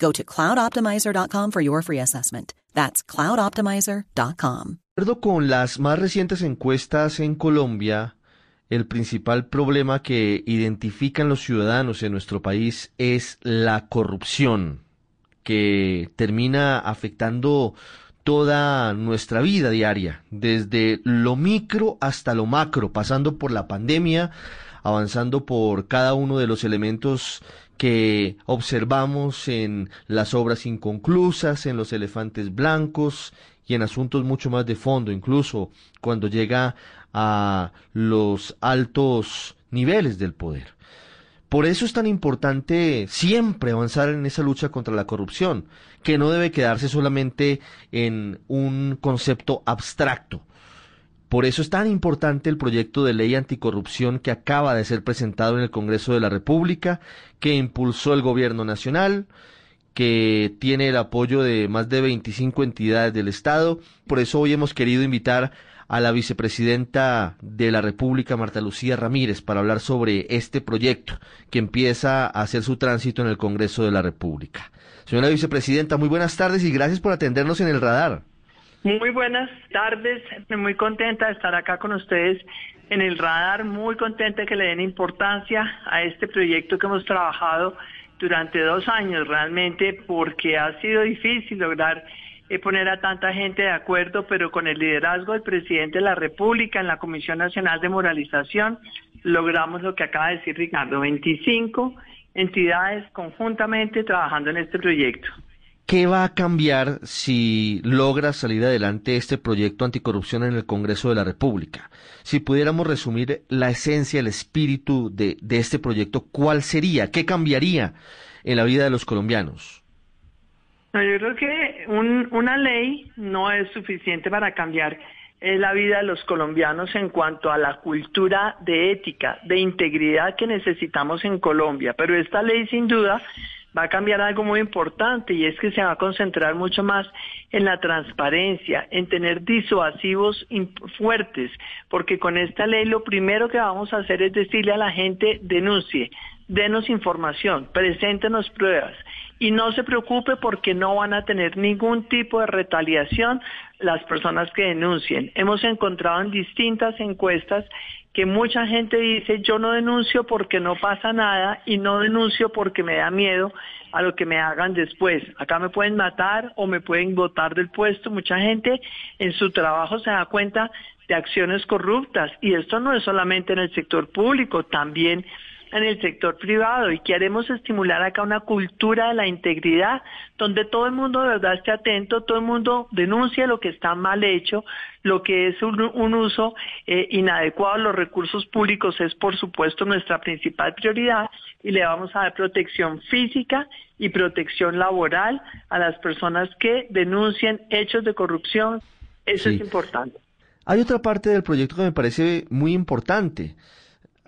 Go to cloudoptimizer.com for your free assessment. That's cloudoptimizer.com. De acuerdo con las más recientes encuestas en Colombia, el principal problema que identifican los ciudadanos en nuestro país es la corrupción, que termina afectando toda nuestra vida diaria, desde lo micro hasta lo macro, pasando por la pandemia, avanzando por cada uno de los elementos que observamos en las obras inconclusas, en los elefantes blancos y en asuntos mucho más de fondo, incluso cuando llega a los altos niveles del poder. Por eso es tan importante siempre avanzar en esa lucha contra la corrupción, que no debe quedarse solamente en un concepto abstracto, por eso es tan importante el proyecto de ley anticorrupción que acaba de ser presentado en el Congreso de la República, que impulsó el Gobierno Nacional, que tiene el apoyo de más de 25 entidades del Estado. Por eso hoy hemos querido invitar a la vicepresidenta de la República, Marta Lucía Ramírez, para hablar sobre este proyecto que empieza a hacer su tránsito en el Congreso de la República. Señora vicepresidenta, muy buenas tardes y gracias por atendernos en el radar. Muy buenas tardes, muy contenta de estar acá con ustedes en el radar, muy contenta que le den importancia a este proyecto que hemos trabajado durante dos años realmente porque ha sido difícil lograr eh, poner a tanta gente de acuerdo, pero con el liderazgo del presidente de la República en la Comisión Nacional de Moralización logramos lo que acaba de decir Ricardo, 25 entidades conjuntamente trabajando en este proyecto. ¿Qué va a cambiar si logra salir adelante este proyecto anticorrupción en el Congreso de la República? Si pudiéramos resumir la esencia, el espíritu de, este proyecto, ¿cuál sería? ¿Qué cambiaría en la vida de los colombianos? yo creo que una ley no es suficiente para cambiar eh, la vida de los colombianos en cuanto a la cultura de ética, de integridad que necesitamos en Colombia, pero esta ley sin duda va a cambiar algo muy importante y es que se va a concentrar mucho más en la transparencia, en tener disuasivos fuertes, porque con esta ley lo primero que vamos a hacer es decirle a la gente denuncie, denos información, preséntenos pruebas y no se preocupe porque no van a tener ningún tipo de retaliación las personas que denuncien. Hemos encontrado en distintas encuestas que mucha gente dice yo no denuncio porque no pasa nada y no denuncio porque me da miedo a lo que me hagan después. Acá me pueden matar o me pueden botar del puesto. Mucha gente en su trabajo se da cuenta de acciones corruptas y esto no es solamente en el sector público, también en el sector privado y queremos estimular acá una cultura de la integridad donde todo el mundo de verdad esté atento, todo el mundo denuncie lo que está mal hecho, lo que es un, uso eh, inadecuado de los recursos públicos es por supuesto nuestra principal prioridad y le vamos a dar protección física y protección laboral a las personas que denuncien hechos de corrupción. Eso es importante. Hay otra parte del proyecto que me parece muy importante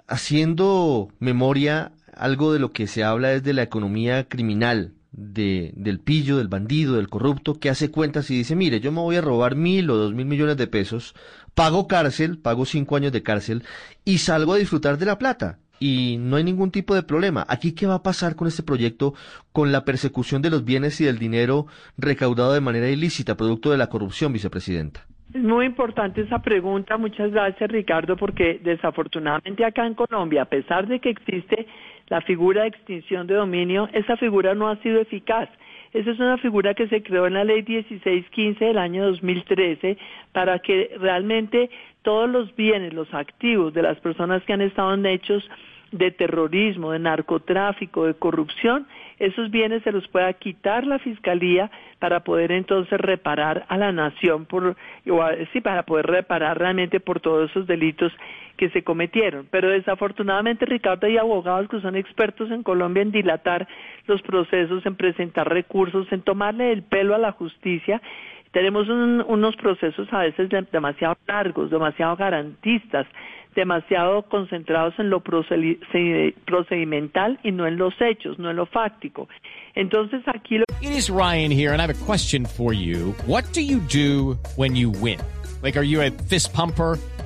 haciendo memoria, algo de lo que se habla es de la economía criminal, de, del pillo, del bandido, del corrupto, que hace cuentas y dice, mire, yo me voy a robar mil o dos mil millones de pesos, pago cárcel, pago cinco años de cárcel y salgo a disfrutar de la plata. Y no hay ningún tipo de problema. Aquí, ¿qué va a pasar con este proyecto, con la persecución de los bienes y del dinero recaudado de manera ilícita, producto de la corrupción, vicepresidenta? Es muy importante esa pregunta, muchas gracias Ricardo, porque desafortunadamente acá en Colombia, a pesar de que existe la figura de extinción de dominio, esa figura no ha sido eficaz. Esa es una figura que se creó en la ley 1615 del año 2013 para que realmente todos los bienes, los activos de las personas que han estado en hechos de terrorismo, de narcotráfico, de corrupción, esos bienes se los pueda quitar la fiscalía para poder entonces reparar a la nación por sí, para poder reparar realmente por todos esos delitos que se cometieron. Pero desafortunadamente, Ricardo, hay abogados que son expertos en Colombia en dilatar los procesos, en presentar recursos, en tomarle el pelo a la justicia tenemos unos procesos a veces demasiado largos, demasiado garantistas, demasiado concentrados en lo procedimental y no en los hechos, no en lo fáctico. Entonces aquí lo It is Ryan here and I have a question for you. What do you do when you win? Like are you a fist pumper?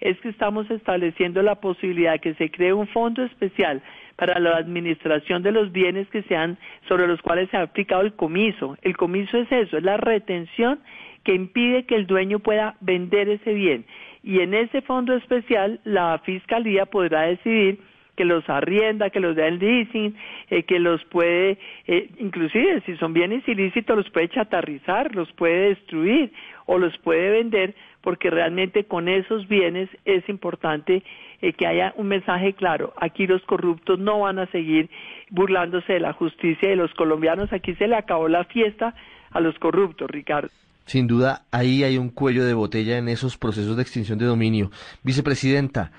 es que estamos estableciendo la posibilidad de que se cree un fondo especial para la administración de los bienes que sean sobre los cuales se ha aplicado el comiso. El comiso es eso, es la retención que impide que el dueño pueda vender ese bien. Y en ese fondo especial la fiscalía podrá decidir que los arrienda, que los da el leasing, eh, que los puede, eh, inclusive si son bienes ilícitos, los puede chatarrizar, los puede destruir o los puede vender, porque realmente con esos bienes es importante eh, que haya un mensaje claro. Aquí los corruptos no van a seguir burlándose de la justicia de los colombianos. Aquí se le acabó la fiesta a los corruptos, Ricardo. Sin duda, ahí hay un cuello de botella en esos procesos de extinción de dominio. Vicepresidenta,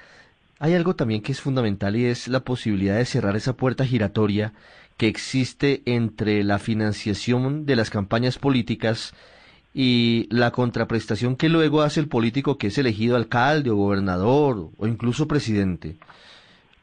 hay algo también que es fundamental y es la posibilidad de cerrar esa puerta giratoria que existe entre la financiación de las campañas políticas y la contraprestación que luego hace el político que es elegido alcalde o gobernador o incluso presidente,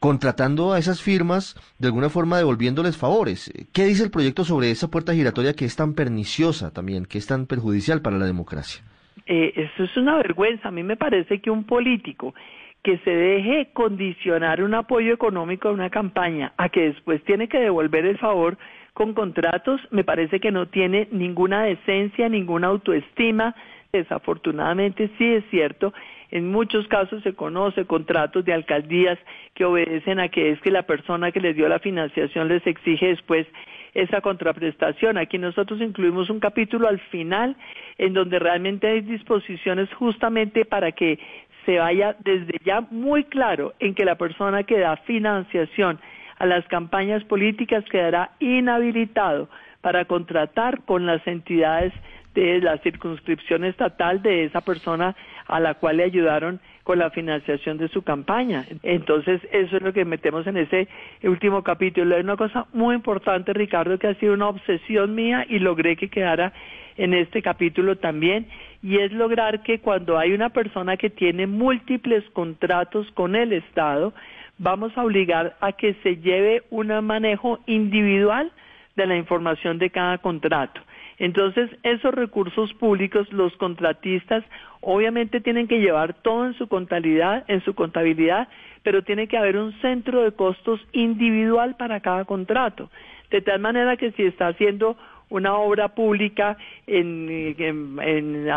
contratando a esas firmas de alguna forma devolviéndoles favores. ¿Qué dice el proyecto sobre esa puerta giratoria que es tan perniciosa también, que es tan perjudicial para la democracia? Eh, eso es una vergüenza. A mí me parece que un político que se deje condicionar un apoyo económico a una campaña a que después tiene que devolver el favor con contratos, me parece que no tiene ninguna decencia, ninguna autoestima. Desafortunadamente sí es cierto, en muchos casos se conoce contratos de alcaldías que obedecen a que es que la persona que les dio la financiación les exige después esa contraprestación. Aquí nosotros incluimos un capítulo al final en donde realmente hay disposiciones justamente para que se vaya desde ya muy claro en que la persona que da financiación a las campañas políticas quedará inhabilitado para contratar con las entidades de la circunscripción estatal de esa persona a la cual le ayudaron con la financiación de su campaña. Entonces, eso es lo que metemos en ese último capítulo. Hay una cosa muy importante, Ricardo, que ha sido una obsesión mía y logré que quedara en este capítulo también, y es lograr que cuando hay una persona que tiene múltiples contratos con el Estado, vamos a obligar a que se lleve un manejo individual de la información de cada contrato. Entonces, esos recursos públicos, los contratistas, obviamente tienen que llevar todo en su contabilidad, en su contabilidad, pero tiene que haber un centro de costos individual para cada contrato. De tal manera que si está haciendo una obra pública en, en,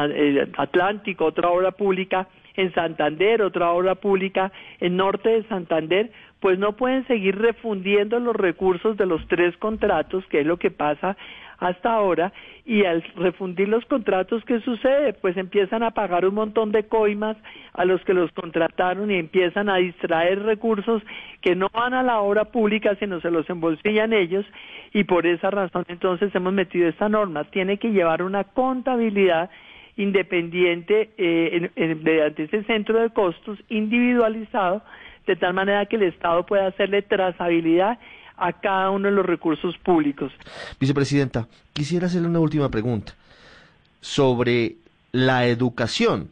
Atlántico, otra obra pública en Santander, otra obra pública en norte de Santander, pues no pueden seguir refundiendo los recursos de los tres contratos, que es lo que pasa hasta ahora y al refundir los contratos, ¿qué sucede? Pues empiezan a pagar un montón de coimas a los que los contrataron y empiezan a distraer recursos que no van a la obra pública, sino se los embolsillan ellos y por esa razón entonces hemos metido esta norma. Tiene que llevar una contabilidad independiente eh, mediante ese centro de costos individualizado de tal manera que el Estado pueda hacerle trazabilidad a cada uno de los recursos públicos. Vicepresidenta, quisiera hacerle una última pregunta sobre la educación,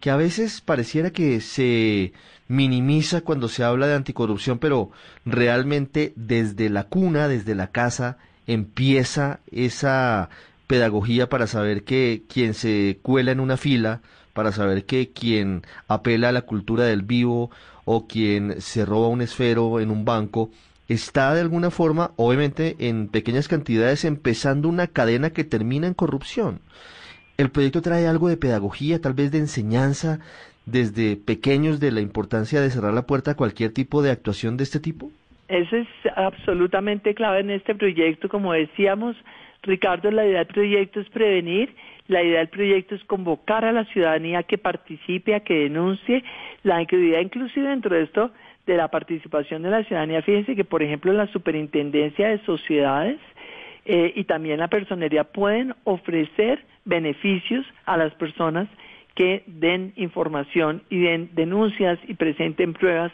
que a veces pareciera que se minimiza cuando se habla de anticorrupción, pero realmente desde la cuna, desde la casa, empieza esa pedagogía para saber que quien se cuela en una fila, para saber que quien apela a la cultura del vivo o quien se roba un esfero en un banco, está de alguna forma, obviamente en pequeñas cantidades, empezando una cadena que termina en corrupción. El proyecto trae algo de pedagogía, tal vez de enseñanza, desde pequeños de la importancia de cerrar la puerta a cualquier tipo de actuación de este tipo? Eso es absolutamente clave en este proyecto. Como decíamos, Ricardo, la idea del proyecto es prevenir, la idea del proyecto es convocar a la ciudadanía a que participe, a que denuncie. La idea inclusive dentro de esto de la participación de la ciudadanía, fíjense que por ejemplo la superintendencia de sociedades eh, y también la personería pueden ofrecer beneficios a las personas que den información y den denuncias y presenten pruebas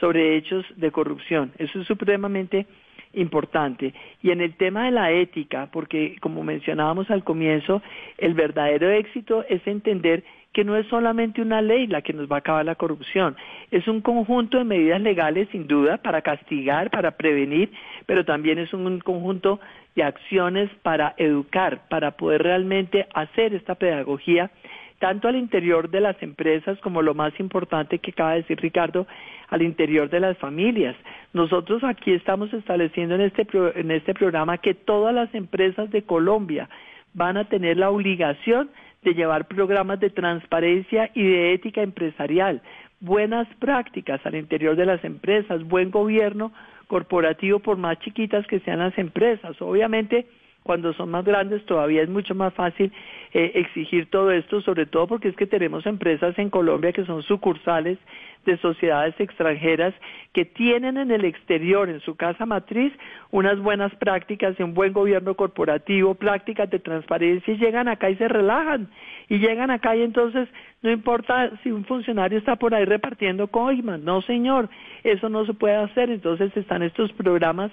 sobre hechos de corrupción. Eso es supremamente importante. Y en el tema de la ética, porque como mencionábamos al comienzo, el verdadero éxito es entender que no es solamente una ley la que nos va a acabar la corrupción, es un conjunto de medidas legales sin duda para castigar, para prevenir, pero también es un conjunto de acciones para educar, para poder realmente hacer esta pedagogía tanto al interior de las empresas como lo más importante que acaba de decir Ricardo, al interior de las familias. Nosotros aquí estamos estableciendo en este, en este programa que todas las empresas de Colombia van a tener la obligación de llevar programas de transparencia y de ética empresarial, buenas prácticas al interior de las empresas, buen gobierno corporativo por más chiquitas que sean las empresas. Obviamente, cuando son más grandes todavía es mucho más fácil eh, exigir todo esto, sobre todo porque es que tenemos empresas en Colombia que son sucursales de sociedades extranjeras que tienen en el exterior, en su casa matriz, unas buenas prácticas un buen gobierno corporativo, prácticas de transparencia y llegan acá y se relajan. Y llegan acá y entonces no importa si un funcionario está por ahí repartiendo coimas, no señor, eso no se puede hacer. Entonces están estos programas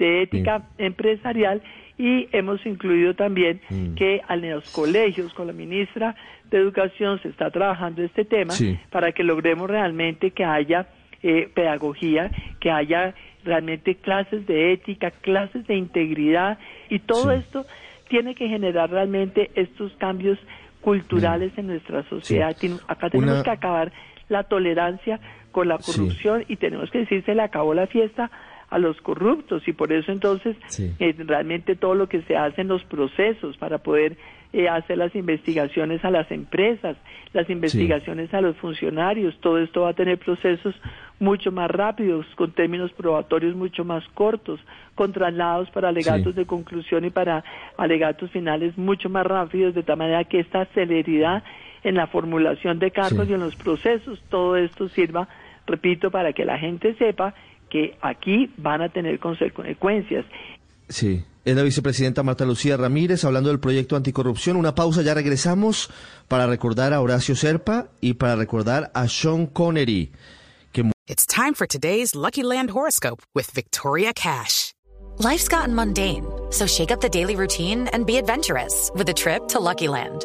de ética empresarial y hemos incluido también mm. que a los colegios con la ministra de Educación se está trabajando este tema para que logremos realmente que haya eh, pedagogía, que haya realmente clases de ética, clases de integridad y todo esto tiene que generar realmente estos cambios culturales en nuestra sociedad. Acá tenemos que acabar la tolerancia con la corrupción y tenemos que decir se le acabó la fiesta a los corruptos. Y por eso entonces eh, realmente todo lo que se hace en los procesos para poder eh, hacer las investigaciones a las empresas, las investigaciones a los funcionarios, todo esto va a tener procesos mucho más rápidos, con términos probatorios mucho más cortos, con traslados para alegatos de conclusión y para alegatos finales mucho más rápidos, de tal manera que esta celeridad en la formulación de cargos y en los procesos, todo esto sirva, repito, para que la gente sepa que aquí van a tener consecuencias. Sí, es la vicepresidenta Marta Lucía Ramírez hablando del proyecto anticorrupción. Una pausa, ya regresamos para recordar a Horacio Serpa y para recordar a Sean Connery. Que... It's time for today's Lucky Land horoscope with Victoria Cash. Life's gotten mundane, so shake up the daily routine and be adventurous with a trip to Lucky Land.